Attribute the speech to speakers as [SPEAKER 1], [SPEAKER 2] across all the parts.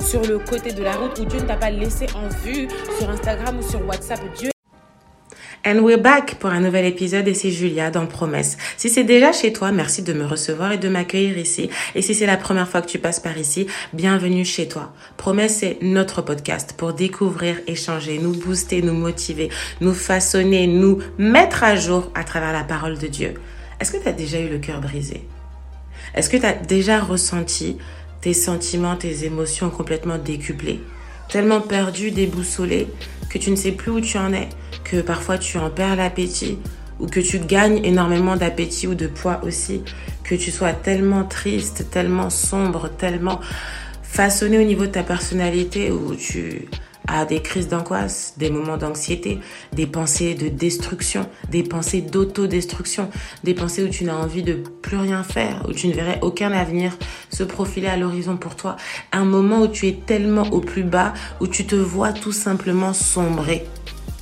[SPEAKER 1] sur le côté de la route ou Dieu ne t'a pas laissé en vue sur Instagram ou sur WhatsApp. Dieu And we're back pour un nouvel épisode et c'est Julia dans Promesse. Si c'est déjà chez toi, merci de me recevoir et de m'accueillir ici. Et si c'est la première fois que tu passes par ici, bienvenue chez toi. Promesse, c'est notre podcast pour découvrir, échanger, nous booster, nous motiver, nous façonner, nous mettre à jour à travers la parole de Dieu. Est-ce que tu as déjà eu le cœur brisé? Est-ce que tu as déjà ressenti tes sentiments, tes émotions complètement décuplées? Tellement perdu, déboussolé, que tu ne sais plus où tu en es? que parfois tu en perds l'appétit ou que tu gagnes énormément d'appétit ou de poids aussi, que tu sois tellement triste, tellement sombre, tellement façonné au niveau de ta personnalité où tu as des crises d'angoisse, des moments d'anxiété, des pensées de destruction, des pensées d'autodestruction, des pensées où tu n'as envie de plus rien faire, où tu ne verrais aucun avenir. Se profiler à l'horizon pour toi, un moment où tu es tellement au plus bas, où tu te vois tout simplement sombrer.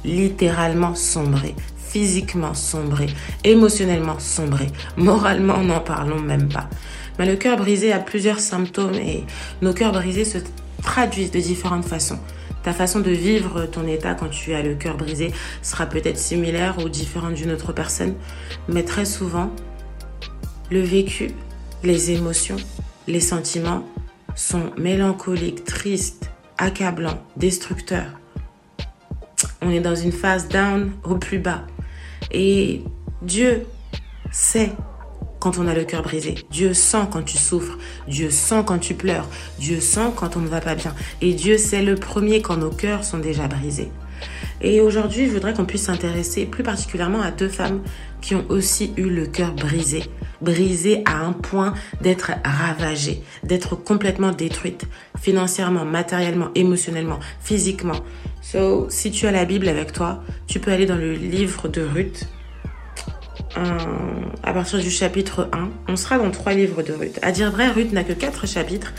[SPEAKER 1] Littéralement sombré, physiquement sombré, émotionnellement sombré, moralement n'en parlons même pas. Mais le cœur brisé a plusieurs symptômes et nos cœurs brisés se traduisent de différentes façons. Ta façon de vivre ton état quand tu as le cœur brisé sera peut-être similaire ou différente d'une autre personne, mais très souvent, le vécu, les émotions, les sentiments sont mélancoliques, tristes, accablants, destructeurs on est dans une phase down au plus bas. Et Dieu sait quand on a le cœur brisé. Dieu sent quand tu souffres. Dieu sent quand tu pleures. Dieu sent quand on ne va pas bien. Et Dieu sait le premier quand nos cœurs sont déjà brisés. Et aujourd'hui, je voudrais qu'on puisse s'intéresser plus particulièrement à deux femmes qui ont aussi eu le cœur brisé. Brisé à un point d'être ravagées, d'être complètement détruites, financièrement, matériellement, émotionnellement, physiquement. So, si tu as la Bible avec toi, tu peux aller dans le livre de Ruth, à partir du chapitre 1. On sera dans trois livres de Ruth. À dire vrai, Ruth n'a que quatre chapitres,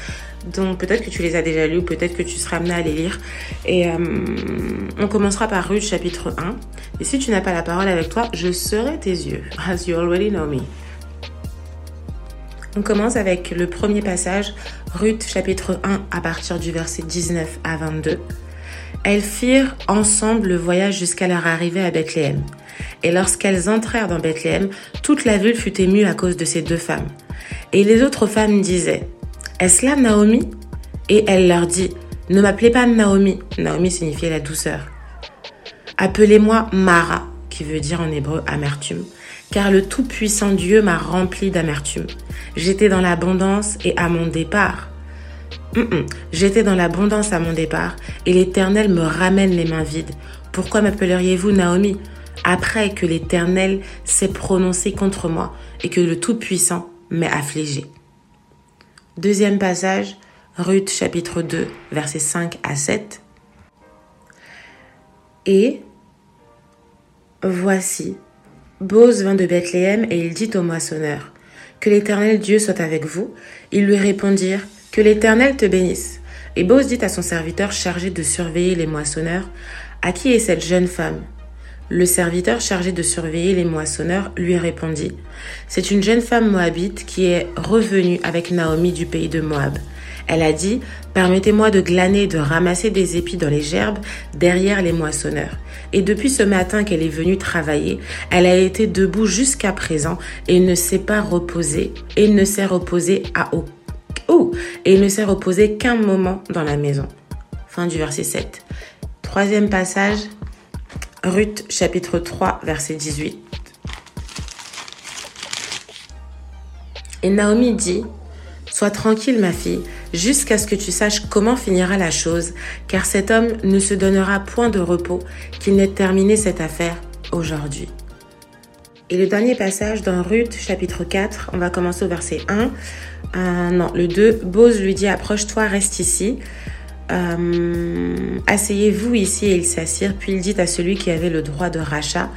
[SPEAKER 1] donc peut-être que tu les as déjà lus, peut-être que tu seras amené à les lire. Et euh, on commencera par Ruth chapitre 1. Et si tu n'as pas la parole avec toi, je serai tes yeux, as you already know me. On commence avec le premier passage, Ruth chapitre 1 à partir du verset 19 à 22. Elles firent ensemble le voyage jusqu'à leur arrivée à Bethléem. Et lorsqu'elles entrèrent dans Bethléem, toute la ville fut émue à cause de ces deux femmes. Et les autres femmes disaient, Est-ce là Naomi? Et elle leur dit, Ne m'appelez pas Naomi. Naomi signifiait la douceur. Appelez-moi Mara, qui veut dire en hébreu amertume, car le Tout-Puissant Dieu m'a rempli d'amertume. J'étais dans l'abondance et à mon départ, J'étais dans l'abondance à mon départ et l'Éternel me ramène les mains vides. Pourquoi m'appelleriez-vous Naomi? Après que l'Éternel s'est prononcé contre moi et que le Tout-Puissant m'ait affligé Deuxième passage, Ruth chapitre 2, versets 5 à 7. Et voici, Bose vint de Bethléem et il dit au moissonneur, Que l'Éternel Dieu soit avec vous. Ils lui répondirent, que l'Éternel te bénisse. Et Boaz dit à son serviteur chargé de surveiller les moissonneurs, À qui est cette jeune femme? Le serviteur chargé de surveiller les moissonneurs lui répondit, C'est une jeune femme moabite qui est revenue avec Naomi du pays de Moab. Elle a dit, Permettez-moi de glaner et de ramasser des épis dans les gerbes derrière les moissonneurs. Et depuis ce matin qu'elle est venue travailler, elle a été debout jusqu'à présent et ne s'est pas reposée et ne s'est reposée à aucun Oh Et ne s'est reposé qu'un moment dans la maison. Fin du verset 7. Troisième passage, Ruth chapitre 3 verset 18. Et Naomi dit, Sois tranquille ma fille, jusqu'à ce que tu saches comment finira la chose, car cet homme ne se donnera point de repos qu'il n'ait terminé cette affaire aujourd'hui. Et le dernier passage dans Ruth chapitre 4, on va commencer au verset 1. Euh, non, le 2, Bose lui dit approche-toi, reste ici. Euh, Asseyez-vous ici et il s'assire. Puis il dit à celui qui avait le droit de rachat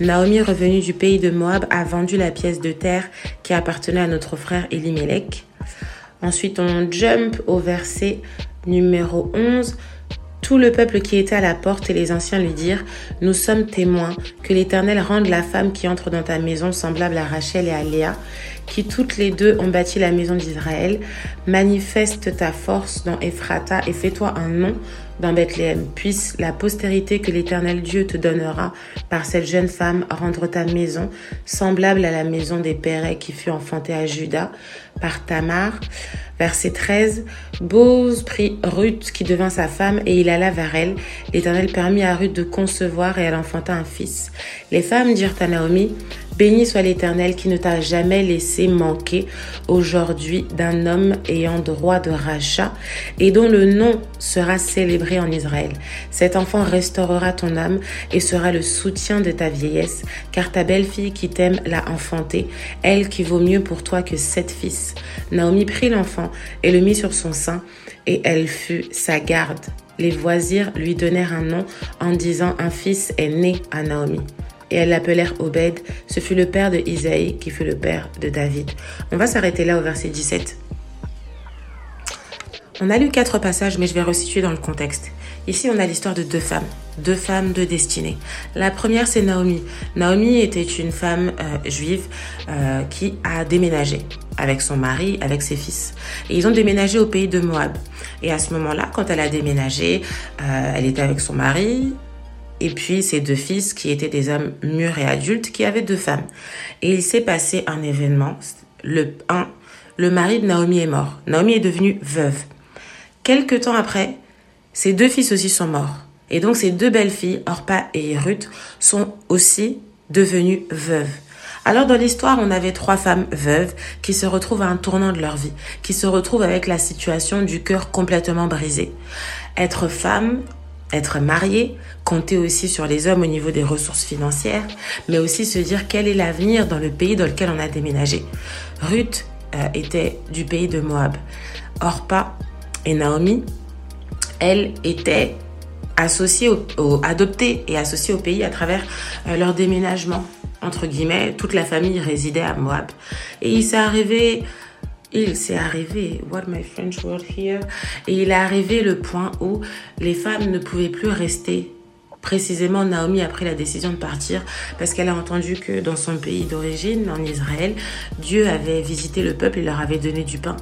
[SPEAKER 1] Naomi, revenue du pays de Moab, a vendu la pièce de terre qui appartenait à notre frère Elimelech. Ensuite, on jump au verset numéro 11. Tout le peuple qui était à la porte et les anciens lui dirent, Nous sommes témoins que l'Éternel rende la femme qui entre dans ta maison semblable à Rachel et à Léa, qui toutes les deux ont bâti la maison d'Israël. Manifeste ta force dans Ephrata et fais-toi un nom dans Bethléem. Puisse la postérité que l'Éternel Dieu te donnera par cette jeune femme rendre ta maison semblable à la maison des Pérets qui fut enfantée à Judas par Tamar. Verset 13. Boz prit Ruth qui devint sa femme et il alla vers elle. L'Éternel permit à Ruth de concevoir et elle enfanta un fils. Les femmes dirent à Naomi, Béni soit l'Éternel qui ne t'a jamais laissé manquer aujourd'hui d'un homme ayant droit de rachat et dont le nom sera célébré en Israël. Cet enfant restaurera ton âme et sera le soutien de ta vieillesse, car ta belle-fille qui t'aime l'a enfanté, elle qui vaut mieux pour toi que sept fils. Naomi prit l'enfant et le mit sur son sein, et elle fut sa garde. Les voisirs lui donnèrent un nom en disant un fils est né à Naomi. Et elles l'appelèrent Obed. Ce fut le père de Isaïe qui fut le père de David. On va s'arrêter là au verset 17. On a lu quatre passages, mais je vais resituer dans le contexte. Ici, on a l'histoire de deux femmes, deux femmes de destinée. La première, c'est Naomi. Naomi était une femme euh, juive euh, qui a déménagé avec son mari, avec ses fils. Et ils ont déménagé au pays de Moab. Et à ce moment-là, quand elle a déménagé, euh, elle était avec son mari, et puis ses deux fils qui étaient des hommes mûrs et adultes qui avaient deux femmes. Et il s'est passé un événement. Le, un, le mari de Naomi est mort. Naomi est devenue veuve. Quelque temps après, ses deux fils aussi sont morts. Et donc ces deux belles filles, Orpa et Ruth, sont aussi devenues veuves. Alors dans l'histoire, on avait trois femmes veuves qui se retrouvent à un tournant de leur vie, qui se retrouvent avec la situation du cœur complètement brisé. Être femme, être mariée, compter aussi sur les hommes au niveau des ressources financières, mais aussi se dire quel est l'avenir dans le pays dans lequel on a déménagé. Ruth euh, était du pays de Moab. Orpa et Naomi elle était associée au, adoptée et associée au pays à travers euh, leur déménagement. Entre guillemets, toute la famille résidait à Moab. Et il s'est arrivé, il s'est arrivé, what my French word here, et il est arrivé le point où les femmes ne pouvaient plus rester précisément Naomi a pris la décision de partir parce qu'elle a entendu que dans son pays d'origine, en Israël, Dieu avait visité le peuple et leur avait donné du pain.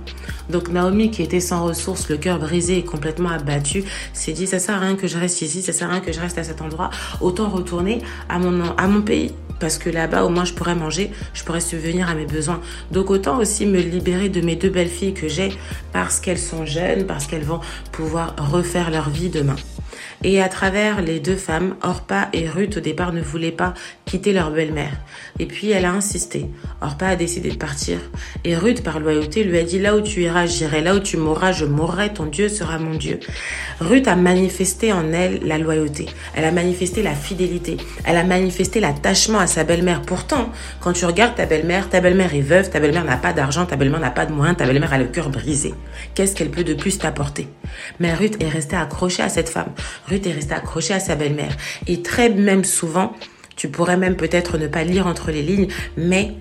[SPEAKER 1] Donc Naomi, qui était sans ressources, le cœur brisé et complètement abattu, s'est dit ça sert à rien que je reste ici, ça sert à rien que je reste à cet endroit, autant retourner à mon, à mon pays parce que là-bas au moins je pourrais manger, je pourrais subvenir à mes besoins. Donc autant aussi me libérer de mes deux belles filles que j'ai parce qu'elles sont jeunes, parce qu'elles vont pouvoir refaire leur vie demain. Et à travers les deux femmes, Orpa et Ruth au départ ne voulaient pas quitter leur belle-mère. Et puis elle a insisté. Orpa a décidé de partir. Et Ruth, par loyauté, lui a dit là où tu iras, j'irai. Là où tu mourras, je mourrai. Ton Dieu sera mon Dieu. Ruth a manifesté en elle la loyauté. Elle a manifesté la fidélité. Elle a manifesté l'attachement à sa belle-mère. Pourtant, quand tu regardes ta belle-mère, ta belle-mère est veuve, ta belle-mère n'a pas d'argent, ta belle-mère n'a pas de moyens, ta belle-mère a le cœur brisé. Qu'est-ce qu'elle peut de plus t'apporter? Mais Ruth est restée accrochée à cette femme. Ruth est restée accrochée à sa belle-mère. Et très même souvent, tu pourrais même peut-être ne pas lire entre les lignes, mais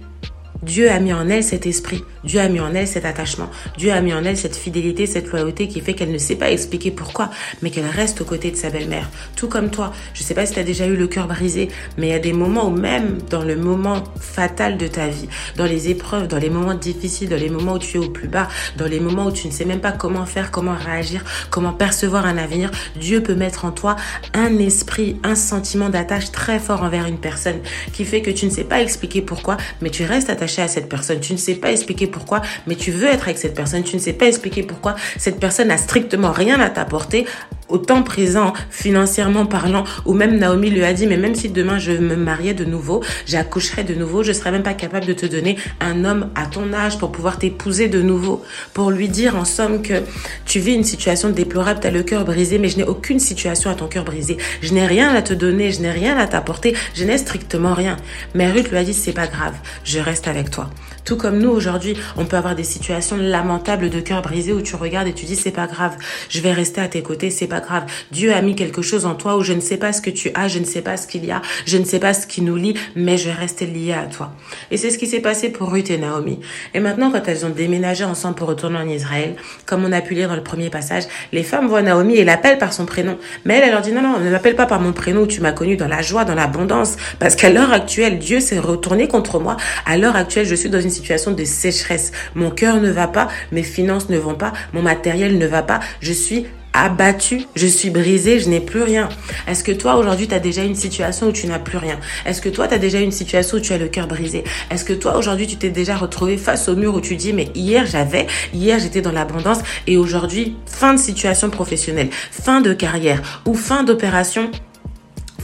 [SPEAKER 1] Dieu a mis en elle cet esprit, Dieu a mis en elle cet attachement, Dieu a mis en elle cette fidélité, cette loyauté qui fait qu'elle ne sait pas expliquer pourquoi, mais qu'elle reste aux côtés de sa belle-mère. Tout comme toi, je ne sais pas si tu as déjà eu le cœur brisé, mais il y a des moments où même dans le moment fatal de ta vie, dans les épreuves, dans les moments difficiles, dans les moments où tu es au plus bas, dans les moments où tu ne sais même pas comment faire, comment réagir, comment percevoir un avenir, Dieu peut mettre en toi un esprit, un sentiment d'attache très fort envers une personne qui fait que tu ne sais pas expliquer pourquoi, mais tu restes attaché à cette personne. Tu ne sais pas expliquer pourquoi, mais tu veux être avec cette personne. Tu ne sais pas expliquer pourquoi cette personne n'a strictement rien à t'apporter au temps présent, financièrement parlant, ou même Naomi lui a dit, mais même si demain je me mariais de nouveau, j'accoucherais de nouveau, je serais même pas capable de te donner un homme à ton âge pour pouvoir t'épouser de nouveau, pour lui dire en somme que tu vis une situation déplorable, tu as le cœur brisé, mais je n'ai aucune situation à ton cœur brisé. Je n'ai rien à te donner, je n'ai rien à t'apporter, je n'ai strictement rien. Mais Ruth lui a dit, c'est pas grave, je reste avec toi. Tout comme nous aujourd'hui, on peut avoir des situations lamentables de cœur brisé où tu regardes et tu dis, c'est pas grave, je vais rester à tes côtés, c'est pas grave. Dieu a mis quelque chose en toi où je ne sais pas ce que tu as, je ne sais pas ce qu'il y a, je ne sais pas ce qui nous lie, mais je vais rester lié à toi. Et c'est ce qui s'est passé pour Ruth et Naomi. Et maintenant, quand elles ont déménagé ensemble pour retourner en Israël, comme on a pu lire dans le premier passage, les femmes voient Naomi et l'appellent par son prénom. Mais elle, elle leur dit non, non, ne m'appelle pas par mon prénom, tu m'as connu dans la joie, dans l'abondance. Parce qu'à l'heure actuelle, Dieu s'est retourné contre moi. À l'heure actuelle, je suis dans une situation de sécheresse. Mon cœur ne va pas, mes finances ne vont pas, mon matériel ne va pas. Je suis abattu, je suis brisé, je n'ai plus rien. Est-ce que toi aujourd'hui tu as déjà une situation où tu n'as plus rien? Est-ce que toi tu as déjà une situation où tu as le cœur brisé? Est-ce que toi aujourd'hui tu t'es déjà retrouvé face au mur où tu dis mais hier j'avais, hier j'étais dans l'abondance et aujourd'hui fin de situation professionnelle, fin de carrière ou fin d'opération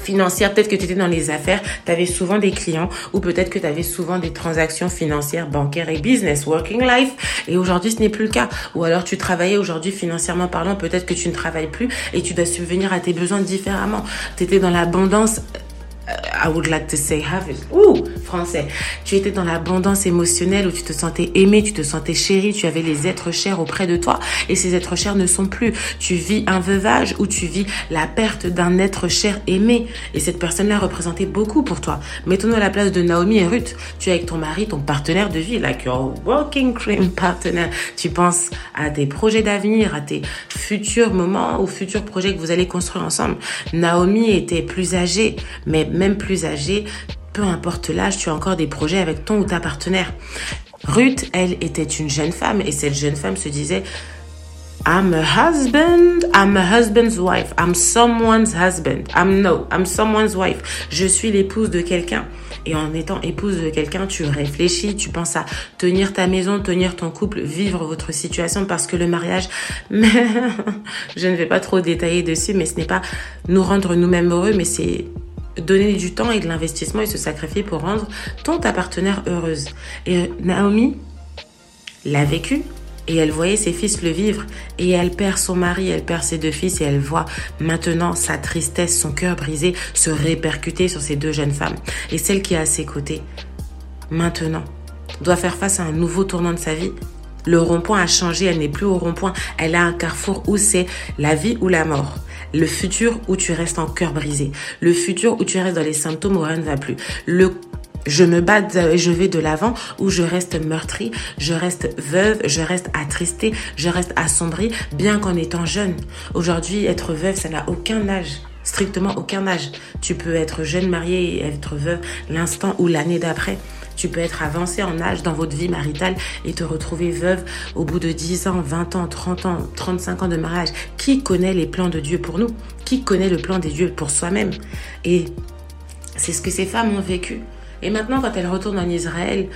[SPEAKER 1] financière, peut-être que tu étais dans les affaires, tu avais souvent des clients ou peut-être que tu avais souvent des transactions financières, bancaires et business, working life. Et aujourd'hui, ce n'est plus le cas. Ou alors tu travaillais aujourd'hui financièrement parlant, peut-être que tu ne travailles plus et tu dois subvenir à tes besoins différemment. Tu étais dans l'abondance I would like to say have it. Ouh, français. Tu étais dans l'abondance émotionnelle où tu te sentais aimé, tu te sentais chéri, tu avais les êtres chers auprès de toi et ces êtres chers ne sont plus. Tu vis un veuvage où tu vis la perte d'un être cher aimé et cette personne-là représentait beaucoup pour toi. Mettons-nous à la place de Naomi et Ruth. Tu es avec ton mari, ton partenaire de vie, like your working cream partner. Tu penses à tes projets d'avenir, à tes futurs moments ou futurs projets que vous allez construire ensemble. Naomi était plus âgée, mais même plus âgée, peu importe l'âge, tu as encore des projets avec ton ou ta partenaire. Ruth, elle, était une jeune femme et cette jeune femme se disait I'm a husband, I'm a husband's wife, I'm someone's husband, I'm no, I'm someone's wife. Je suis l'épouse de quelqu'un. Et en étant épouse de quelqu'un, tu réfléchis, tu penses à tenir ta maison, tenir ton couple, vivre votre situation parce que le mariage, je ne vais pas trop détailler dessus, mais ce n'est pas nous rendre nous-mêmes heureux, mais c'est donner du temps et de l'investissement et se sacrifier pour rendre ton ta partenaire heureuse. Et Naomi l'a vécu et elle voyait ses fils le vivre et elle perd son mari, elle perd ses deux fils et elle voit maintenant sa tristesse, son cœur brisé se répercuter sur ces deux jeunes femmes. Et celle qui est à ses côtés, maintenant, doit faire face à un nouveau tournant de sa vie. Le rond-point a changé, elle n'est plus au rond-point, elle a un carrefour où c'est la vie ou la mort. Le futur où tu restes en cœur brisé. Le futur où tu restes dans les symptômes où rien ne va plus. Le je me bats et je vais de l'avant où je reste meurtrie, je reste veuve, je reste attristée, je reste assombrie, bien qu'en étant jeune. Aujourd'hui, être veuve, ça n'a aucun âge strictement aucun âge. Tu peux être jeune mariée et être veuve l'instant ou l'année d'après. Tu peux être avancé en âge dans votre vie maritale et te retrouver veuve au bout de 10 ans, 20 ans, 30 ans, 35 ans de mariage. Qui connaît les plans de Dieu pour nous? Qui connaît le plan des dieux pour soi-même? Et c'est ce que ces femmes ont vécu. Et maintenant, quand elles retournent en Israël,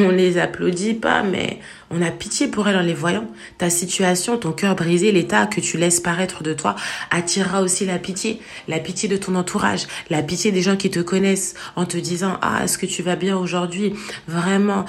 [SPEAKER 1] on les applaudit pas, mais on a pitié pour elles en les voyant. Ta situation, ton cœur brisé, l'état que tu laisses paraître de toi attirera aussi la pitié. La pitié de ton entourage, la pitié des gens qui te connaissent en te disant, ah, est-ce que tu vas bien aujourd'hui? Vraiment,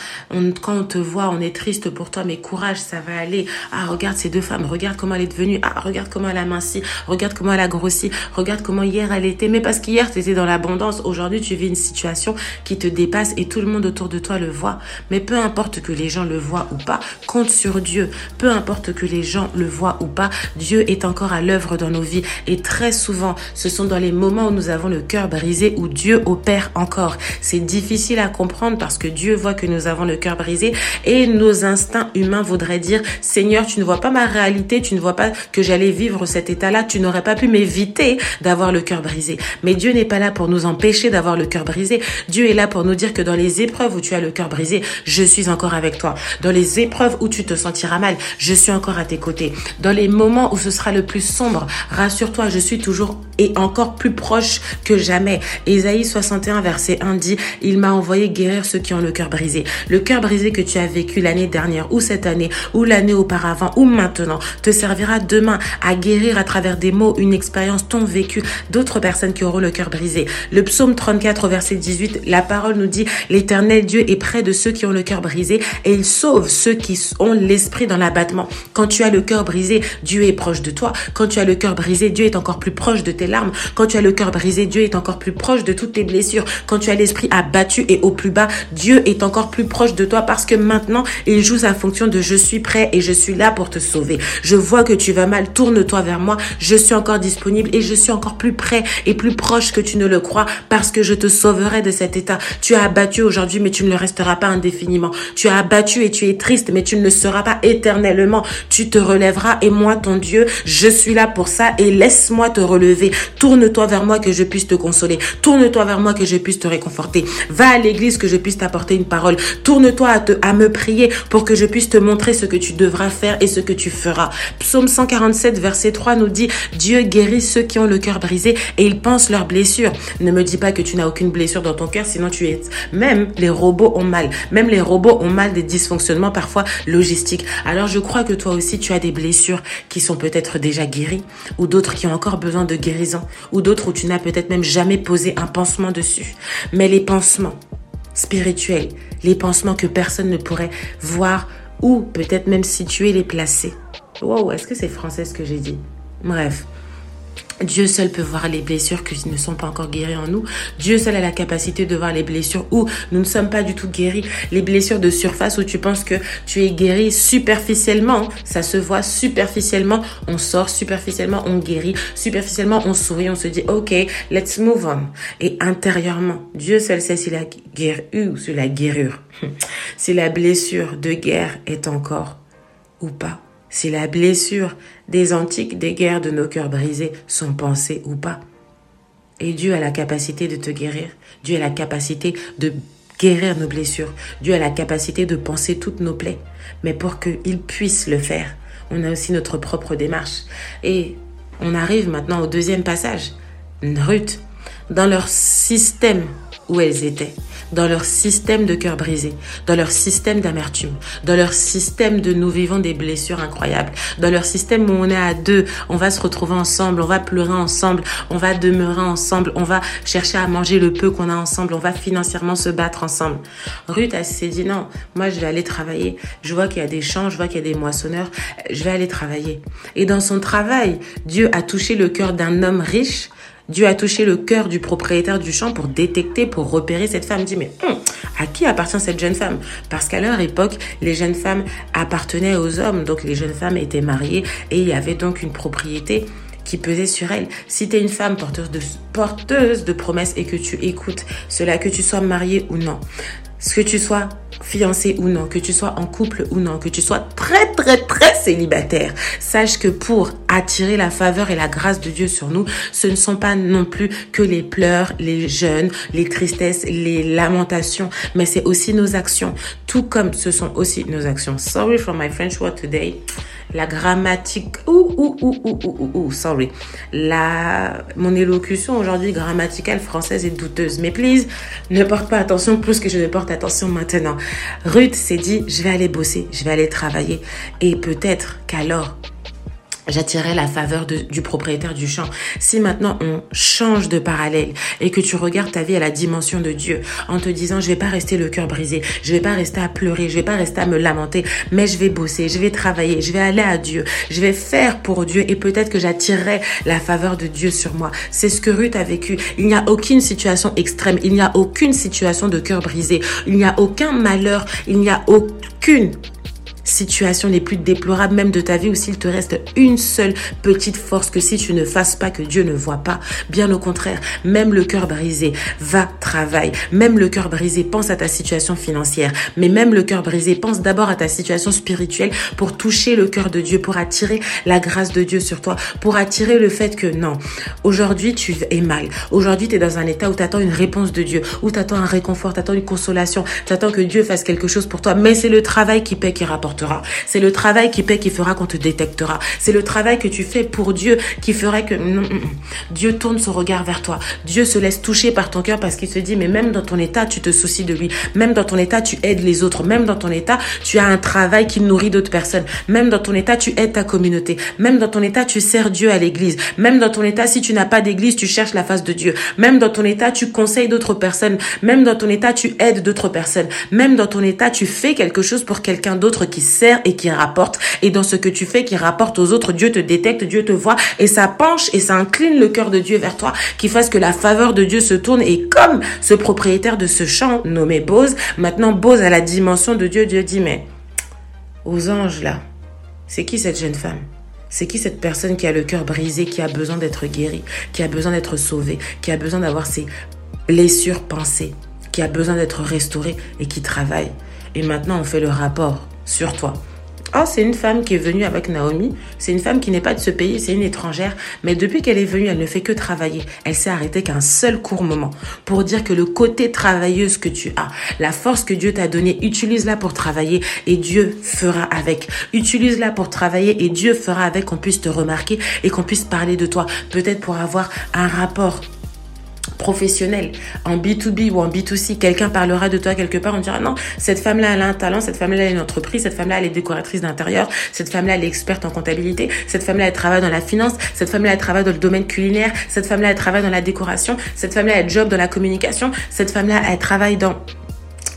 [SPEAKER 1] quand on te voit, on est triste pour toi, mais courage, ça va aller. Ah, regarde ces deux femmes, regarde comment elle est devenue. Ah, regarde comment elle a minci, regarde comment elle a grossi, regarde comment hier elle était. Mais parce qu'hier, tu étais dans l'abondance. Aujourd'hui, tu vis une situation qui te dépasse et tout le monde autour de toi le voit. Mais peu importe que les gens le voient ou pas, compte sur Dieu. Peu importe que les gens le voient ou pas, Dieu est encore à l'œuvre dans nos vies. Et très souvent, ce sont dans les moments où nous avons le cœur brisé où Dieu opère encore. C'est difficile à comprendre parce que Dieu voit que nous avons le cœur brisé et nos instincts humains voudraient dire, Seigneur, tu ne vois pas ma réalité, tu ne vois pas que j'allais vivre cet état-là, tu n'aurais pas pu m'éviter d'avoir le cœur brisé. Mais Dieu n'est pas là pour nous empêcher d'avoir le cœur brisé. Dieu est là pour nous dire que dans les épreuves où tu as le cœur brisé, brisé, je suis encore avec toi. Dans les épreuves où tu te sentiras mal, je suis encore à tes côtés. Dans les moments où ce sera le plus sombre, rassure-toi, je suis toujours et encore plus proche que jamais. Ésaïe 61 verset 1 dit, il m'a envoyé guérir ceux qui ont le cœur brisé. Le cœur brisé que tu as vécu l'année dernière ou cette année ou l'année auparavant ou maintenant te servira demain à guérir à travers des mots, une expérience, ton vécu, d'autres personnes qui auront le cœur brisé. Le psaume 34 verset 18, la parole nous dit, l'éternel Dieu est près de ceux qui ont le cœur brisé et il sauve ceux qui ont l'esprit dans l'abattement. Quand tu as le cœur brisé, Dieu est proche de toi. Quand tu as le cœur brisé, Dieu est encore plus proche de tes larmes. Quand tu as le cœur brisé, Dieu est encore plus proche de toutes tes blessures. Quand tu as l'esprit abattu et au plus bas, Dieu est encore plus proche de toi parce que maintenant, il joue sa fonction de je suis prêt et je suis là pour te sauver. Je vois que tu vas mal, tourne-toi vers moi. Je suis encore disponible et je suis encore plus près et plus proche que tu ne le crois parce que je te sauverai de cet état. Tu as abattu aujourd'hui, mais tu ne le resteras pas indéfiniment. Tu as abattu et tu es triste, mais tu ne le seras pas éternellement. Tu te relèveras et moi, ton Dieu, je suis là pour ça et laisse-moi te relever. Tourne-toi vers moi que je puisse te consoler. Tourne-toi vers moi que je puisse te réconforter. Va à l'église que je puisse t'apporter une parole. Tourne-toi à, à me prier pour que je puisse te montrer ce que tu devras faire et ce que tu feras. Psaume 147, verset 3 nous dit, Dieu guérit ceux qui ont le cœur brisé et ils pensent leurs blessures. Ne me dis pas que tu n'as aucune blessure dans ton cœur, sinon tu es... Même les robots ont mal. Même les robots ont mal des dysfonctionnements parfois logistiques. Alors je crois que toi aussi tu as des blessures qui sont peut-être déjà guéries ou d'autres qui ont encore besoin de guérison ou d'autres où tu n'as peut-être même jamais posé un pansement dessus. Mais les pansements spirituels, les pansements que personne ne pourrait voir ou peut-être même situer, les placer. Wow, est-ce que c'est français ce que j'ai dit? Bref. Dieu seul peut voir les blessures qui ne sont pas encore guéries en nous. Dieu seul a la capacité de voir les blessures où nous ne sommes pas du tout guéris. Les blessures de surface où tu penses que tu es guéri superficiellement. Ça se voit superficiellement. On sort superficiellement, on guérit. Superficiellement, on sourit, on se dit, OK, let's move on. Et intérieurement, Dieu seul sait si la guerre ou si la guérure, si la blessure de guerre est encore ou pas si la blessure des antiques des guerres de nos cœurs brisés sont pensées ou pas. Et Dieu a la capacité de te guérir. Dieu a la capacité de guérir nos blessures. Dieu a la capacité de penser toutes nos plaies. Mais pour qu'il puisse le faire, on a aussi notre propre démarche. Et on arrive maintenant au deuxième passage. Ruth, dans leur système où elles étaient, dans leur système de cœur brisé, dans leur système d'amertume, dans leur système de nous vivons des blessures incroyables, dans leur système où on est à deux, on va se retrouver ensemble, on va pleurer ensemble, on va demeurer ensemble, on va chercher à manger le peu qu'on a ensemble, on va financièrement se battre ensemble. Ruth, elle s'est dit non, moi je vais aller travailler. Je vois qu'il y a des champs, je vois qu'il y a des moissonneurs, je vais aller travailler. Et dans son travail, Dieu a touché le cœur d'un homme riche Dieu a touché le cœur du propriétaire du champ pour détecter, pour repérer cette femme. dit, mais hum, à qui appartient cette jeune femme? Parce qu'à leur époque, les jeunes femmes appartenaient aux hommes. Donc les jeunes femmes étaient mariées et il y avait donc une propriété qui pesait sur elles. Si tu es une femme porteuse de, porteuse de promesses et que tu écoutes cela, que tu sois mariée ou non, que tu sois fiancé ou non, que tu sois en couple ou non, que tu sois très très très célibataire, sache que pour attirer la faveur et la grâce de Dieu sur nous, ce ne sont pas non plus que les pleurs, les jeûnes, les tristesses, les lamentations, mais c'est aussi nos actions, tout comme ce sont aussi nos actions. Sorry for my French word today la grammatique, ou, ou, ou, ou, ou, ou, sorry, la, mon élocution aujourd'hui grammaticale française est douteuse. Mais please, ne porte pas attention plus que je ne porte attention maintenant. Ruth s'est dit, je vais aller bosser, je vais aller travailler. Et peut-être qu'alors, j'attirerai la faveur du propriétaire du champ. Si maintenant on change de parallèle et que tu regardes ta vie à la dimension de Dieu en te disant je vais pas rester le cœur brisé, je vais pas rester à pleurer, je vais pas rester à me lamenter, mais je vais bosser, je vais travailler, je vais aller à Dieu, je vais faire pour Dieu et peut-être que j'attirerai la faveur de Dieu sur moi. C'est ce que Ruth a vécu. Il n'y a aucune situation extrême, il n'y a aucune situation de cœur brisé, il n'y a aucun malheur, il n'y a aucune situations les plus déplorables même de ta vie ou s'il te reste une seule petite force que si tu ne fasses pas, que Dieu ne voit pas. Bien au contraire, même le cœur brisé, va, travaille. Même le cœur brisé, pense à ta situation financière. Mais même le cœur brisé, pense d'abord à ta situation spirituelle pour toucher le cœur de Dieu, pour attirer la grâce de Dieu sur toi, pour attirer le fait que non, aujourd'hui tu es mal. Aujourd'hui tu es dans un état où tu attends une réponse de Dieu, où tu attends un réconfort, tu attends une consolation, tu attends que Dieu fasse quelque chose pour toi. Mais c'est le travail qui paie qui C'est le travail qui paie qui fera qu'on te détectera. C'est le travail que tu fais pour Dieu qui ferait que Dieu tourne son regard vers toi. Dieu se laisse toucher par ton cœur parce qu'il se dit, mais même dans ton état, tu te soucies de lui. Même dans ton état, tu aides les autres. Même dans ton état, tu as un travail qui nourrit d'autres personnes. Même dans ton état, tu aides ta communauté. Même dans ton état, tu sers Dieu à l'église. Même dans ton état, si tu n'as pas d'église, tu cherches la face de Dieu. Même dans ton état, tu conseilles d'autres personnes. Même dans ton état, tu aides d'autres personnes. Même dans ton état, tu fais quelque chose pour quelqu'un d'autre qui sert et qui rapporte. Et dans ce que tu fais qui rapporte aux autres, Dieu te détecte, Dieu te voit et ça penche et ça incline le cœur de Dieu vers toi qui fasse que la faveur de Dieu se tourne et comme ce propriétaire de ce champ nommé Bose, maintenant Bose à la dimension de Dieu, Dieu dit mais aux anges là, c'est qui cette jeune femme? C'est qui cette personne qui a le cœur brisé, qui a besoin d'être guérie, qui a besoin d'être sauvée, qui a besoin d'avoir ses blessures pensées, qui a besoin d'être restaurée et qui travaille? Et maintenant, on fait le rapport sur toi. Oh, c'est une femme qui est venue avec Naomi. C'est une femme qui n'est pas de ce pays, c'est une étrangère. Mais depuis qu'elle est venue, elle ne fait que travailler. Elle s'est arrêtée qu'un seul court moment pour dire que le côté travailleuse que tu as, la force que Dieu t'a donnée, utilise-la pour travailler et Dieu fera avec. Utilise-la pour travailler et Dieu fera avec qu'on puisse te remarquer et qu'on puisse parler de toi. Peut-être pour avoir un rapport professionnel, en B2B ou en B2C, quelqu'un parlera de toi quelque part, on dira non, cette femme-là, elle a un talent, cette femme-là, elle a une entreprise, cette femme-là, elle est décoratrice d'intérieur, cette femme-là, elle est experte en comptabilité, cette femme-là, elle travaille dans la finance, cette femme-là, elle travaille dans le domaine culinaire, cette femme-là, elle travaille dans la décoration, cette femme-là, elle job dans la communication, cette femme-là, elle travaille dans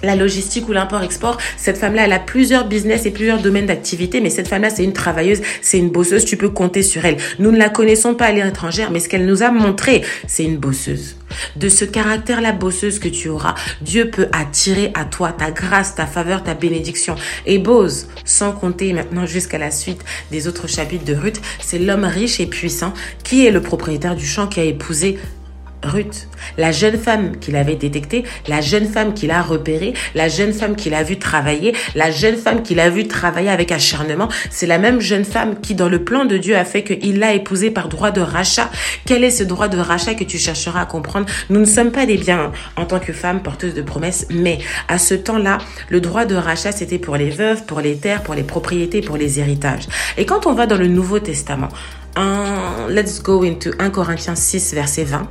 [SPEAKER 1] la logistique ou l'import-export, cette femme-là, elle a plusieurs business et plusieurs domaines d'activité, mais cette femme-là, c'est une travailleuse, c'est une bosseuse, tu peux compter sur elle. Nous ne la connaissons pas, elle est étrangère, mais ce qu'elle nous a montré, c'est une bosseuse. De ce caractère-là bosseuse que tu auras, Dieu peut attirer à toi ta grâce, ta faveur, ta bénédiction. Et Bose, sans compter maintenant jusqu'à la suite des autres chapitres de Ruth, c'est l'homme riche et puissant qui est le propriétaire du champ qui a épousé Ruth, la jeune femme qu'il avait détectée, la jeune femme qu'il a repérée, la jeune femme qu'il a vu travailler, la jeune femme qu'il a vu travailler avec acharnement, c'est la même jeune femme qui, dans le plan de Dieu, a fait qu'il l'a épousée par droit de rachat. Quel est ce droit de rachat que tu chercheras à comprendre? Nous ne sommes pas des biens en tant que femmes porteuses de promesses, mais à ce temps-là, le droit de rachat, c'était pour les veuves, pour les terres, pour les propriétés, pour les héritages. Et quand on va dans le Nouveau Testament, let's go into 1 Corinthiens 6, verset 20.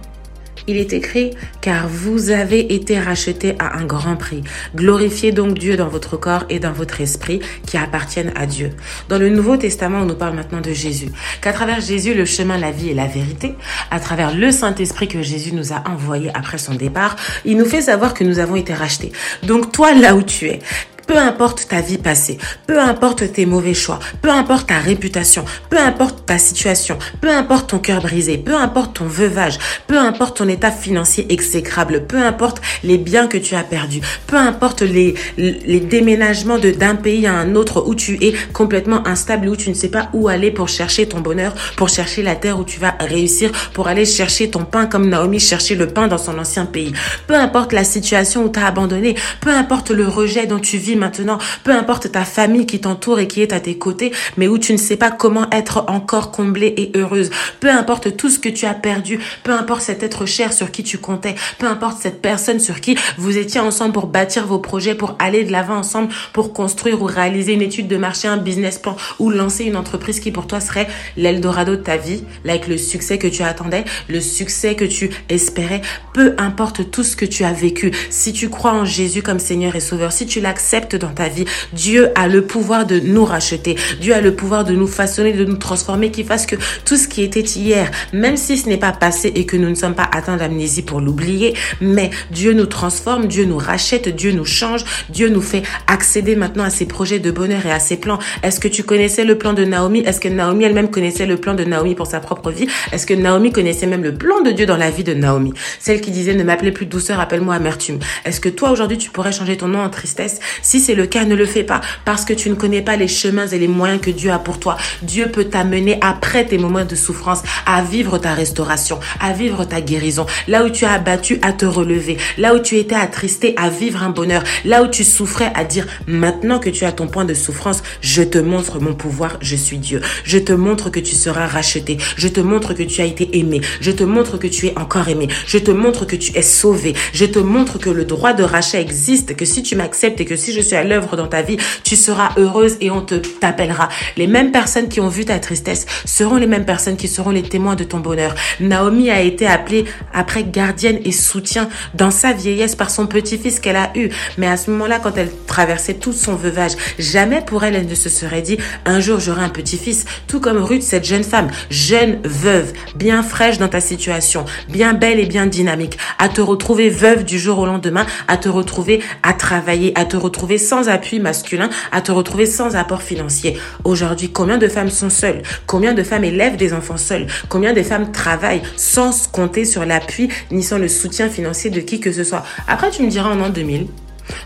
[SPEAKER 1] Il est écrit, car vous avez été rachetés à un grand prix. Glorifiez donc Dieu dans votre corps et dans votre esprit qui appartiennent à Dieu. Dans le Nouveau Testament, on nous parle maintenant de Jésus. Qu'à travers Jésus, le chemin, la vie et la vérité, à travers le Saint-Esprit que Jésus nous a envoyé après son départ, il nous fait savoir que nous avons été rachetés. Donc toi, là où tu es, peu importe ta vie passée, peu importe tes mauvais choix, peu importe ta réputation, peu importe ta situation, peu importe ton cœur brisé, peu importe ton veuvage, peu importe ton état financier exécrable, peu importe les biens que tu as perdus, peu importe les, déménagements d'un pays à un autre où tu es complètement instable, où tu ne sais pas où aller pour chercher ton bonheur, pour chercher la terre où tu vas réussir, pour aller chercher ton pain comme Naomi cherchait le pain dans son ancien pays. Peu importe la situation où tu abandonné, peu importe le rejet dont tu vis maintenant, peu importe ta famille qui t'entoure et qui est à tes côtés, mais où tu ne sais pas comment être encore comblée et heureuse, peu importe tout ce que tu as perdu, peu importe cet être cher sur qui tu comptais, peu importe cette personne sur qui vous étiez ensemble pour bâtir vos projets, pour aller de l'avant ensemble, pour construire ou réaliser une étude de marché, un business plan ou lancer une entreprise qui pour toi serait l'Eldorado de ta vie, avec le succès que tu attendais, le succès que tu espérais, peu importe tout ce que tu as vécu, si tu crois en Jésus comme Seigneur et Sauveur, si tu l'acceptes, dans ta vie. Dieu a le pouvoir de nous racheter. Dieu a le pouvoir de nous façonner, de nous transformer, qui fasse que tout ce qui était hier, même si ce n'est pas passé et que nous ne sommes pas atteints d'amnésie pour l'oublier, mais Dieu nous transforme, Dieu nous rachète, Dieu nous change, Dieu nous fait accéder maintenant à ses projets de bonheur et à ses plans. Est-ce que tu connaissais le plan de Naomi? Est-ce que Naomi elle-même connaissait le plan de Naomi pour sa propre vie? Est-ce que Naomi connaissait même le plan de Dieu dans la vie de Naomi? Celle qui disait ne m'appelez plus douceur, appelle-moi amertume. Est-ce que toi aujourd'hui tu pourrais changer ton nom en tristesse? Si c'est le cas, ne le fais pas parce que tu ne connais pas les chemins et les moyens que Dieu a pour toi. Dieu peut t'amener après tes moments de souffrance à vivre ta restauration, à vivre ta guérison. Là où tu as abattu, à te relever. Là où tu étais attristé, à vivre un bonheur. Là où tu souffrais, à dire maintenant que tu as ton point de souffrance, je te montre mon pouvoir, je suis Dieu. Je te montre que tu seras racheté. Je te montre que tu as été aimé. Je te montre que tu es encore aimé. Je te montre que tu es sauvé. Je te montre que le droit de rachat existe, que si tu m'acceptes et que si je suis à l'œuvre dans ta vie, tu seras heureuse et on te t'appellera. Les mêmes personnes qui ont vu ta tristesse seront les mêmes personnes qui seront les témoins de ton bonheur. Naomi a été appelée après gardienne et soutien dans sa vieillesse par son petit-fils qu'elle a eu. Mais à ce moment-là, quand elle traversait tout son veuvage, jamais pour elle, elle ne se serait dit un jour j'aurai un petit-fils. Tout comme Ruth, cette jeune femme, jeune veuve, bien fraîche dans ta situation, bien belle et bien dynamique, à te retrouver veuve du jour au lendemain, à te retrouver à travailler, à te retrouver sans appui masculin, à te retrouver sans apport financier. Aujourd'hui, combien de femmes sont seules? Combien de femmes élèvent des enfants seuls Combien de femmes travaillent sans compter sur l'appui ni sans le soutien financier de qui que ce soit? Après, tu me diras en an 2000.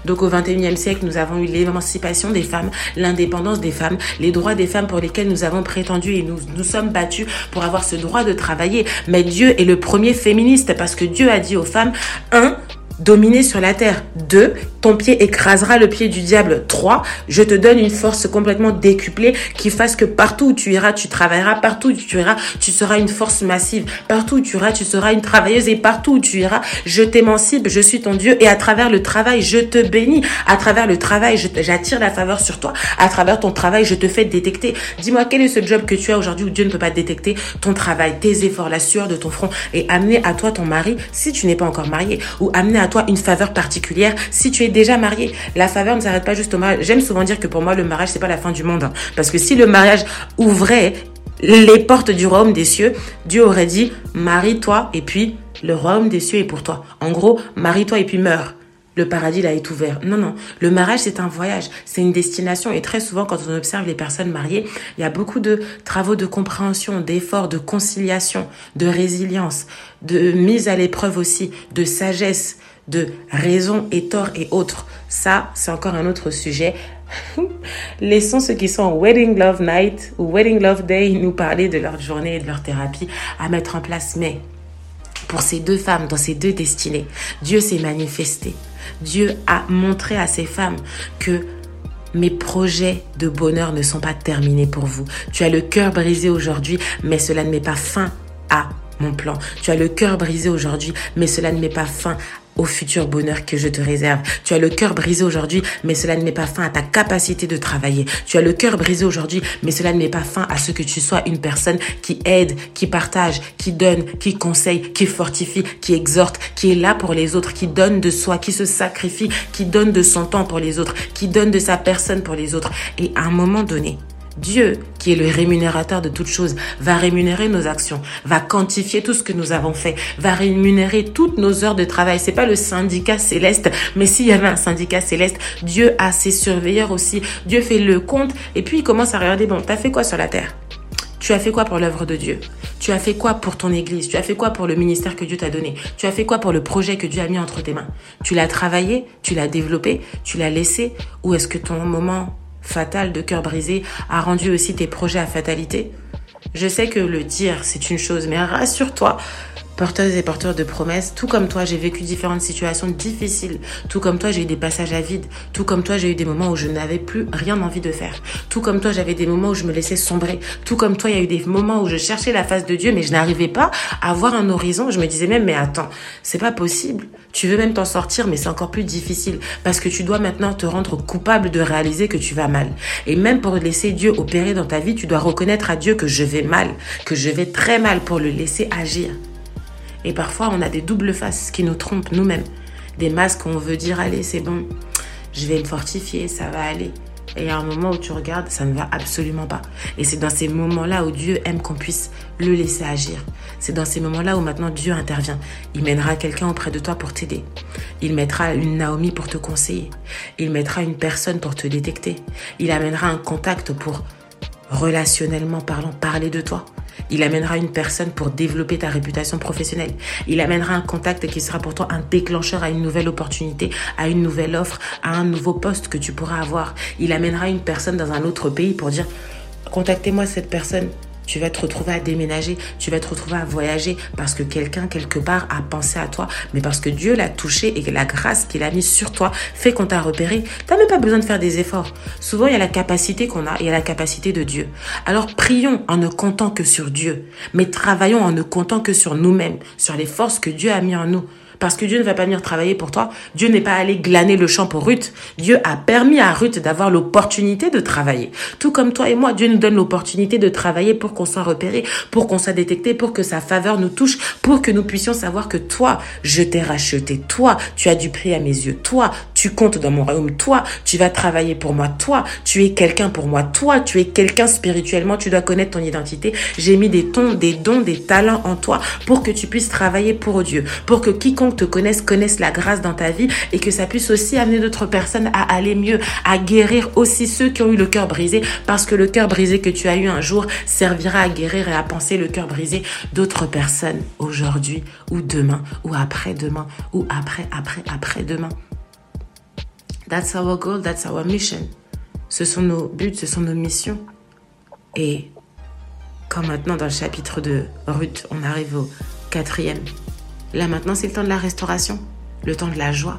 [SPEAKER 1] Donc au 21e siècle, nous avons eu l'émancipation des femmes, l'indépendance des femmes, les droits des femmes pour lesquels nous avons prétendu et nous nous sommes battus pour avoir ce droit de travailler. Mais Dieu est le premier féministe parce que Dieu a dit aux femmes, un, dominer sur la terre. 2. Ton pied écrasera le pied du diable. 3. Je te donne une force complètement décuplée qui fasse que partout où tu iras, tu travailleras. Partout où tu iras, tu seras une force massive. Partout où tu iras, tu seras une travailleuse. Et partout où tu iras, je t'émancipe. Je suis ton Dieu. Et à travers le travail, je te bénis. À travers le travail, j'attire la faveur sur toi. À travers ton travail, je te fais détecter. Dis-moi, quel est ce job que tu as aujourd'hui où Dieu ne peut pas détecter? Ton travail, tes efforts, la sueur de ton front et amener à toi ton mari si tu n'es pas encore marié ou amener à à toi une faveur particulière si tu es déjà marié. La faveur ne s'arrête pas juste au mariage. J'aime souvent dire que pour moi, le mariage, c'est pas la fin du monde. Parce que si le mariage ouvrait les portes du royaume des cieux, Dieu aurait dit, marie-toi et puis le royaume des cieux est pour toi. En gros, marie-toi et puis meurs le paradis là est ouvert. Non, non. Le mariage, c'est un voyage, c'est une destination. Et très souvent, quand on observe les personnes mariées, il y a beaucoup de travaux de compréhension, d'efforts, de conciliation, de résilience, de mise à l'épreuve aussi, de sagesse, de raison et tort et autres. Ça, c'est encore un autre sujet. Laissons ceux qui sont en Wedding Love Night ou Wedding Love Day nous parler de leur journée et de leur thérapie à mettre en place. Mais pour ces deux femmes, dans ces deux destinées, Dieu s'est manifesté. Dieu a montré à ces femmes que mes projets de bonheur ne sont pas terminés pour vous. Tu as le cœur brisé aujourd'hui, mais cela ne met pas fin à mon plan. Tu as le cœur brisé aujourd'hui, mais cela ne met pas fin au futur bonheur que je te réserve. Tu as le cœur brisé aujourd'hui, mais cela ne met pas fin à ta capacité de travailler. Tu as le cœur brisé aujourd'hui, mais cela ne met pas fin à ce que tu sois une personne qui aide, qui partage, qui donne, qui conseille, qui fortifie, qui exhorte, qui est là pour les autres, qui donne de soi, qui se sacrifie, qui donne de son temps pour les autres, qui donne de sa personne pour les autres. Et à un moment donné, Dieu, qui est le rémunérateur de toutes choses, va rémunérer nos actions, va quantifier tout ce que nous avons fait, va rémunérer toutes nos heures de travail. C'est pas le syndicat céleste, mais s'il y avait un syndicat céleste, Dieu a ses surveilleurs aussi. Dieu fait le compte et puis il commence à regarder, bon, t'as fait quoi sur la terre? Tu as fait quoi pour l'œuvre de Dieu? Tu as fait quoi pour ton église? Tu as fait quoi pour le ministère que Dieu t'a donné? Tu as fait quoi pour le projet que Dieu a mis entre tes mains? Tu l'as travaillé? Tu l'as développé? Tu l'as laissé? Ou est-ce que ton moment fatal de cœur brisé a rendu aussi tes projets à fatalité. Je sais que le dire, c'est une chose, mais rassure-toi, porteuse et porteur de promesses, tout comme toi, j'ai vécu différentes situations difficiles. Tout comme toi, j'ai eu des passages à vide. Tout comme toi, j'ai eu des moments où je n'avais plus rien envie de faire. Tout comme toi, j'avais des moments où je me laissais sombrer. Tout comme toi, il y a eu des moments où je cherchais la face de Dieu, mais je n'arrivais pas à voir un horizon. Je me disais même, mais attends, c'est pas possible. Tu veux même t'en sortir, mais c'est encore plus difficile parce que tu dois maintenant te rendre coupable de réaliser que tu vas mal. Et même pour laisser Dieu opérer dans ta vie, tu dois reconnaître à Dieu que je vais mal, que je vais très mal pour le laisser agir. Et parfois, on a des doubles faces qui nous trompent nous-mêmes. Des masques où on veut dire, allez, c'est bon, je vais me fortifier, ça va aller. Et il y a un moment où tu regardes, ça ne va absolument pas. Et c'est dans ces moments-là où Dieu aime qu'on puisse le laisser agir. C'est dans ces moments-là où maintenant Dieu intervient. Il mènera quelqu'un auprès de toi pour t'aider. Il mettra une Naomi pour te conseiller. Il mettra une personne pour te détecter. Il amènera un contact pour, relationnellement parlant, parler de toi. Il amènera une personne pour développer ta réputation professionnelle. Il amènera un contact qui sera pour toi un déclencheur à une nouvelle opportunité, à une nouvelle offre, à un nouveau poste que tu pourras avoir. Il amènera une personne dans un autre pays pour dire contactez-moi cette personne. Tu vas te retrouver à déménager, tu vas te retrouver à voyager parce que quelqu'un quelque part a pensé à toi, mais parce que Dieu l'a touché et que la grâce qu'il a mise sur toi fait qu'on t'a repéré. T'as même pas besoin de faire des efforts. Souvent, il y a la capacité qu'on a et il y a la capacité de Dieu. Alors prions en ne comptant que sur Dieu, mais travaillons en ne comptant que sur nous-mêmes, sur les forces que Dieu a mis en nous. Parce que Dieu ne va pas venir travailler pour toi. Dieu n'est pas allé glaner le champ pour Ruth. Dieu a permis à Ruth d'avoir l'opportunité de travailler. Tout comme toi et moi, Dieu nous donne l'opportunité de travailler pour qu'on soit repéré, pour qu'on soit détecté, pour que sa faveur nous touche, pour que nous puissions savoir que toi, je t'ai racheté. Toi, tu as du prix à mes yeux. Toi, tu comptes dans mon royaume. Toi, tu vas travailler pour moi. Toi, tu es quelqu'un pour moi. Toi, tu es quelqu'un spirituellement. Tu dois connaître ton identité. J'ai mis des tons, des dons, des talents en toi pour que tu puisses travailler pour Dieu. Pour que quiconque te connaisse, connaisse la grâce dans ta vie et que ça puisse aussi amener d'autres personnes à aller mieux, à guérir aussi ceux qui ont eu le cœur brisé parce que le cœur brisé que tu as eu un jour servira à guérir et à penser le cœur brisé d'autres personnes aujourd'hui ou demain ou après-demain ou après, après, après-demain. That's our goal, that's our mission. Ce sont nos buts, ce sont nos missions. Et quand maintenant dans le chapitre de Ruth, on arrive au quatrième, là maintenant c'est le temps de la restauration, le temps de la joie,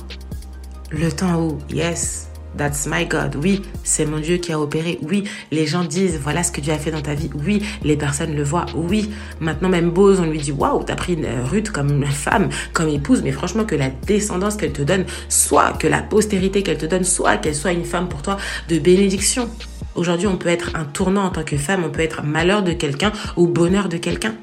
[SPEAKER 1] le temps où, yes, That's my God. Oui, c'est mon Dieu qui a opéré. Oui, les gens disent voilà ce que Dieu a fait dans ta vie. Oui, les personnes le voient. Oui, maintenant même Bose, on lui dit waouh, t'as pris une Ruth comme femme, comme épouse. Mais franchement, que la descendance qu'elle te donne, soit que la postérité qu'elle te donne, soit qu'elle soit une femme pour toi de bénédiction. Aujourd'hui, on peut être un tournant en tant que femme, on peut être malheur de quelqu'un ou bonheur de quelqu'un.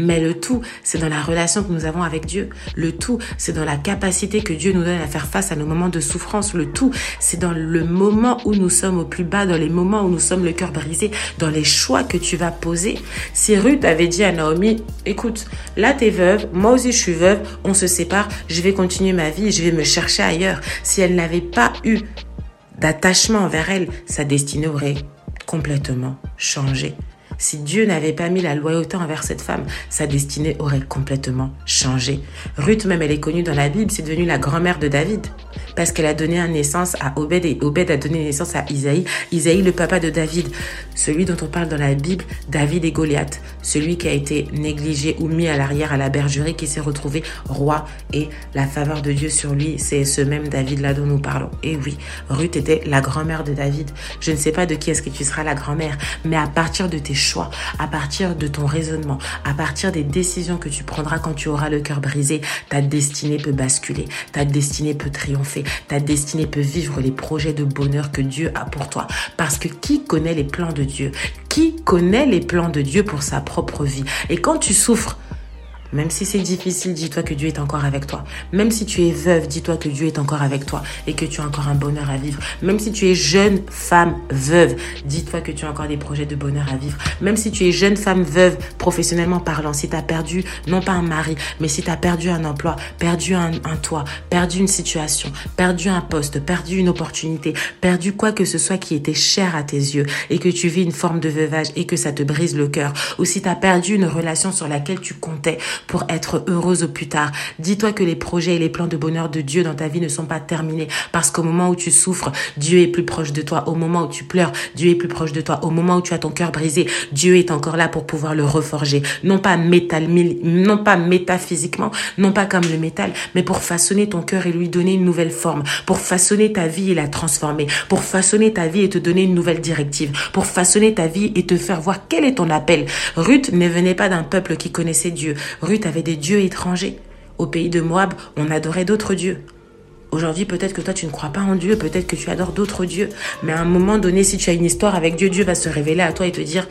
[SPEAKER 1] Mais le tout, c'est dans la relation que nous avons avec Dieu. Le tout, c'est dans la capacité que Dieu nous donne à faire face à nos moments de souffrance. Le tout, c'est dans le moment où nous sommes au plus bas, dans les moments où nous sommes le cœur brisé, dans les choix que tu vas poser. Si Ruth avait dit à Naomi, écoute, là t'es veuve, moi aussi je suis veuve, on se sépare, je vais continuer ma vie, je vais me chercher ailleurs. Si elle n'avait pas eu d'attachement envers elle, sa destinée aurait complètement changé. Si Dieu n'avait pas mis la loyauté envers cette femme, sa destinée aurait complètement changé. Ruth, même, elle est connue dans la Bible, c'est devenue la grand-mère de David. Parce qu'elle a donné naissance à Obed et Obed a donné naissance à Isaïe. Isaïe, le papa de David. Celui dont on parle dans la Bible, David et Goliath. Celui qui a été négligé ou mis à l'arrière à la bergerie, qui s'est retrouvé roi et la faveur de Dieu sur lui, c'est ce même David-là dont nous parlons. Et oui, Ruth était la grand-mère de David. Je ne sais pas de qui est-ce que tu seras la grand-mère, mais à partir de tes à partir de ton raisonnement, à partir des décisions que tu prendras quand tu auras le cœur brisé, ta destinée peut basculer, ta destinée peut triompher, ta destinée peut vivre les projets de bonheur que Dieu a pour toi. Parce que qui connaît les plans de Dieu? Qui connaît les plans de Dieu pour sa propre vie? Et quand tu souffres, même si c'est difficile, dis-toi que Dieu est encore avec toi. Même si tu es veuve, dis-toi que Dieu est encore avec toi et que tu as encore un bonheur à vivre. Même si tu es jeune femme veuve, dis-toi que tu as encore des projets de bonheur à vivre. Même si tu es jeune femme veuve, professionnellement parlant, si tu as perdu, non pas un mari, mais si tu as perdu un emploi, perdu un, un toit, perdu une situation, perdu un poste, perdu une opportunité, perdu quoi que ce soit qui était cher à tes yeux et que tu vis une forme de veuvage et que ça te brise le cœur, ou si tu as perdu une relation sur laquelle tu comptais, pour être heureuse au plus tard. Dis-toi que les projets et les plans de bonheur de Dieu dans ta vie ne sont pas terminés parce qu'au moment où tu souffres, Dieu est plus proche de toi. Au moment où tu pleures, Dieu est plus proche de toi. Au moment où tu as ton cœur brisé, Dieu est encore là pour pouvoir le reforger. Non pas métal, non pas métaphysiquement, non pas comme le métal, mais pour façonner ton cœur et lui donner une nouvelle forme, pour façonner ta vie et la transformer, pour façonner ta vie et te donner une nouvelle directive, pour façonner ta vie et te faire voir quel est ton appel. Ruth ne venait pas d'un peuple qui connaissait Dieu. Ruth avait des dieux étrangers. Au pays de Moab, on adorait d'autres dieux. Aujourd'hui, peut-être que toi, tu ne crois pas en Dieu, peut-être que tu adores d'autres dieux. Mais à un moment donné, si tu as une histoire avec Dieu, Dieu va se révéler à toi et te dire,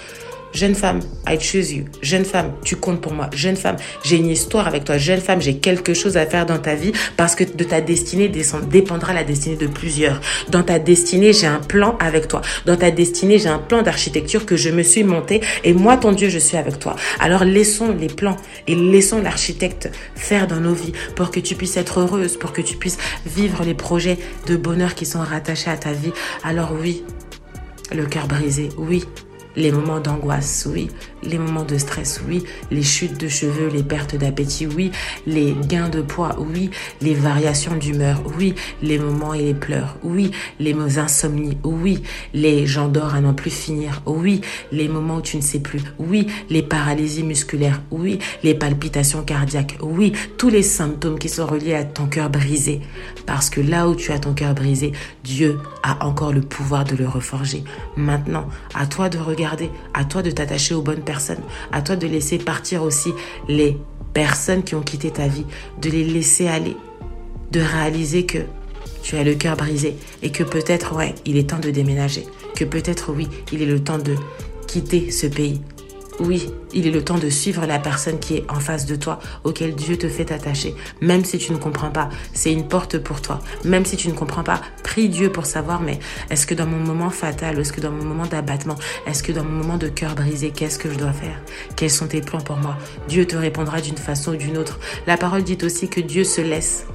[SPEAKER 1] Jeune femme, I choose you. Jeune femme, tu comptes pour moi. Jeune femme, j'ai une histoire avec toi. Jeune femme, j'ai quelque chose à faire dans ta vie parce que de ta destinée dépendra la destinée de plusieurs. Dans ta destinée, j'ai un plan avec toi. Dans ta destinée, j'ai un plan d'architecture que je me suis monté et moi, ton Dieu, je suis avec toi. Alors laissons les plans et laissons l'architecte faire dans nos vies pour que tu puisses être heureuse, pour que tu puisses vivre les projets de bonheur qui sont rattachés à ta vie. Alors oui, le cœur brisé, oui, les moments d'angoisse, oui. Les moments de stress, oui. Les chutes de cheveux, les pertes d'appétit, oui. Les gains de poids, oui. Les variations d'humeur, oui. Les moments et les pleurs, oui. Les insomnies, oui. Les j'endors à n'en plus finir, oui. Les moments où tu ne sais plus, oui. Les paralysies musculaires, oui. Les palpitations cardiaques, oui. Tous les symptômes qui sont reliés à ton cœur brisé. Parce que là où tu as ton cœur brisé, Dieu a encore le pouvoir de le reforger. Maintenant, à toi de à toi de t'attacher aux bonnes personnes, à toi de laisser partir aussi les personnes qui ont quitté ta vie, de les laisser aller, de réaliser que tu as le cœur brisé et que peut-être, ouais, il est temps de déménager, que peut-être, oui, il est le temps de quitter ce pays, oui, il est le temps de suivre la personne qui est en face de toi, auquel Dieu te fait attacher. Même si tu ne comprends pas, c'est une porte pour toi. Même si tu ne comprends pas, prie Dieu pour savoir, mais est-ce que dans mon moment fatal, est-ce que dans mon moment d'abattement, est-ce que dans mon moment de cœur brisé, qu'est-ce que je dois faire? Quels sont tes plans pour moi? Dieu te répondra d'une façon ou d'une autre. La parole dit aussi que Dieu se laisse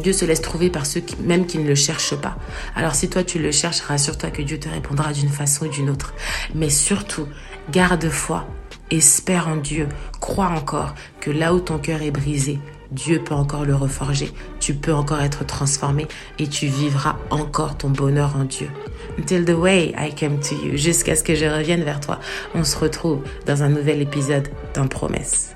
[SPEAKER 1] Dieu se laisse trouver par ceux qui, même qui ne le cherchent pas. Alors si toi tu le cherches, rassure-toi que Dieu te répondra d'une façon ou d'une autre. Mais surtout, garde foi, espère en Dieu, crois encore que là où ton cœur est brisé, Dieu peut encore le reforger, tu peux encore être transformé et tu vivras encore ton bonheur en Dieu. Until the way I came to you, jusqu'à ce que je revienne vers toi, on se retrouve dans un nouvel épisode d'un promesse.